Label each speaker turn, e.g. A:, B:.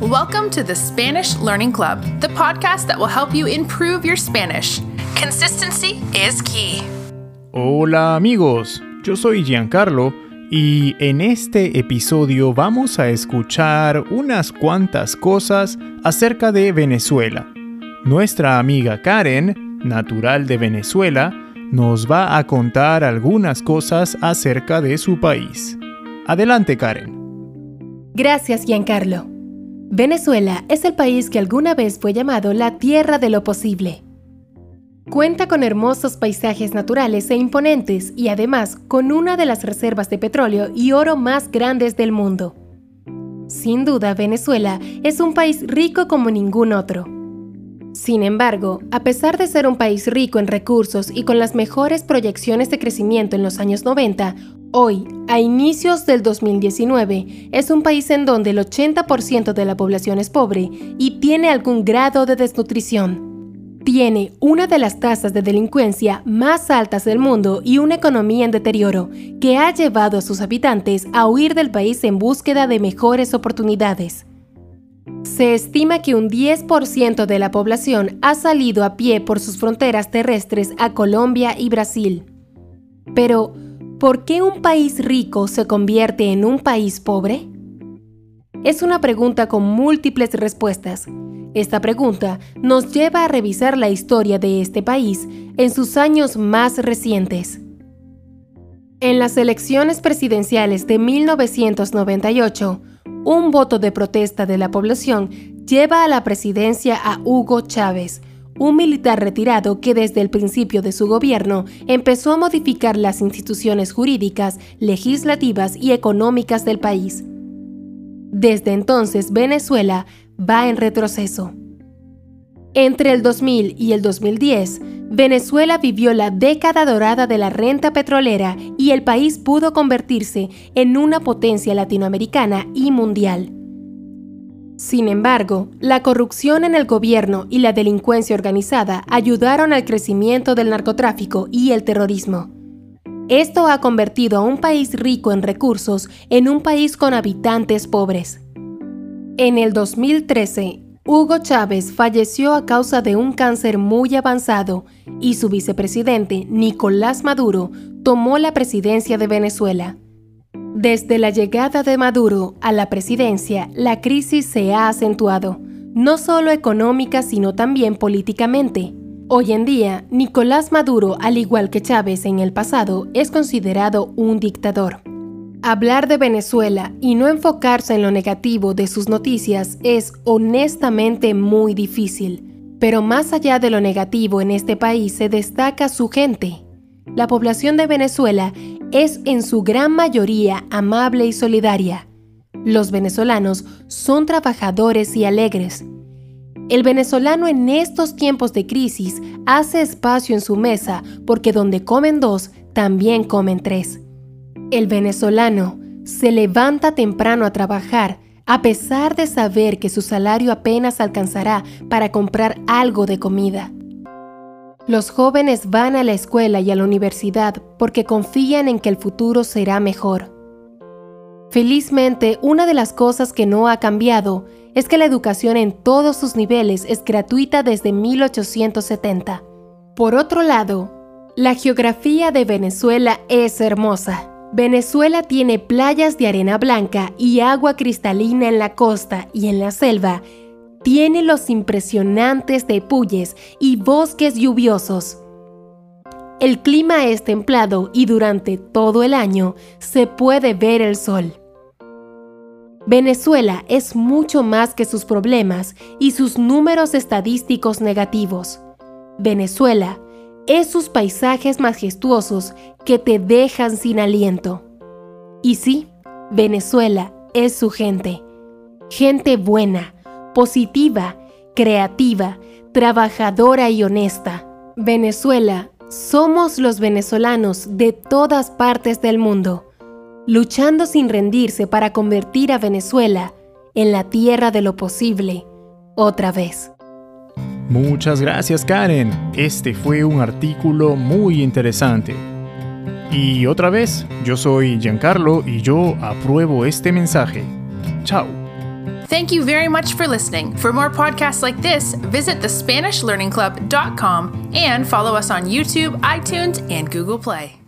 A: Welcome to the Spanish Learning Club, the podcast that will help you improve your Spanish. Consistency is key.
B: Hola amigos, yo soy Giancarlo y en este episodio vamos a escuchar unas cuantas cosas acerca de Venezuela. Nuestra amiga Karen, natural de Venezuela, nos va a contar algunas cosas acerca de su país. Adelante Karen.
C: Gracias Giancarlo. Venezuela es el país que alguna vez fue llamado la Tierra de lo Posible. Cuenta con hermosos paisajes naturales e imponentes y además con una de las reservas de petróleo y oro más grandes del mundo. Sin duda, Venezuela es un país rico como ningún otro. Sin embargo, a pesar de ser un país rico en recursos y con las mejores proyecciones de crecimiento en los años 90, Hoy, a inicios del 2019, es un país en donde el 80% de la población es pobre y tiene algún grado de desnutrición. Tiene una de las tasas de delincuencia más altas del mundo y una economía en deterioro, que ha llevado a sus habitantes a huir del país en búsqueda de mejores oportunidades. Se estima que un 10% de la población ha salido a pie por sus fronteras terrestres a Colombia y Brasil. Pero, ¿Por qué un país rico se convierte en un país pobre? Es una pregunta con múltiples respuestas. Esta pregunta nos lleva a revisar la historia de este país en sus años más recientes. En las elecciones presidenciales de 1998, un voto de protesta de la población lleva a la presidencia a Hugo Chávez, un militar retirado que desde el principio de su gobierno empezó a modificar las instituciones jurídicas, legislativas y económicas del país. Desde entonces Venezuela va en retroceso. Entre el 2000 y el 2010, Venezuela vivió la década dorada de la renta petrolera y el país pudo convertirse en una potencia latinoamericana y mundial. Sin embargo, la corrupción en el gobierno y la delincuencia organizada ayudaron al crecimiento del narcotráfico y el terrorismo. Esto ha convertido a un país rico en recursos en un país con habitantes pobres. En el 2013, Hugo Chávez falleció a causa de un cáncer muy avanzado y su vicepresidente, Nicolás Maduro, tomó la presidencia de Venezuela. Desde la llegada de Maduro a la presidencia, la crisis se ha acentuado, no solo económica, sino también políticamente. Hoy en día, Nicolás Maduro, al igual que Chávez en el pasado, es considerado un dictador. Hablar de Venezuela y no enfocarse en lo negativo de sus noticias es honestamente muy difícil. Pero más allá de lo negativo en este país se destaca su gente. La población de Venezuela es en su gran mayoría amable y solidaria. Los venezolanos son trabajadores y alegres. El venezolano en estos tiempos de crisis hace espacio en su mesa porque donde comen dos, también comen tres. El venezolano se levanta temprano a trabajar a pesar de saber que su salario apenas alcanzará para comprar algo de comida. Los jóvenes van a la escuela y a la universidad porque confían en que el futuro será mejor. Felizmente, una de las cosas que no ha cambiado es que la educación en todos sus niveles es gratuita desde 1870. Por otro lado, la geografía de Venezuela es hermosa. Venezuela tiene playas de arena blanca y agua cristalina en la costa y en la selva tiene los impresionantes tepuyes y bosques lluviosos. El clima es templado y durante todo el año se puede ver el sol. Venezuela es mucho más que sus problemas y sus números estadísticos negativos. Venezuela es sus paisajes majestuosos que te dejan sin aliento. Y sí, Venezuela es su gente. Gente buena, positiva, creativa, trabajadora y honesta. Venezuela, somos los venezolanos de todas partes del mundo, luchando sin rendirse para convertir a Venezuela en la tierra de lo posible otra vez.
B: Muchas gracias Karen, este fue un artículo muy interesante. Y otra vez, yo soy Giancarlo y yo apruebo este mensaje. Chao.
A: Thank you very much for listening. For more podcasts like this, visit thespanishlearningclub.com and follow us on YouTube, iTunes, and Google Play.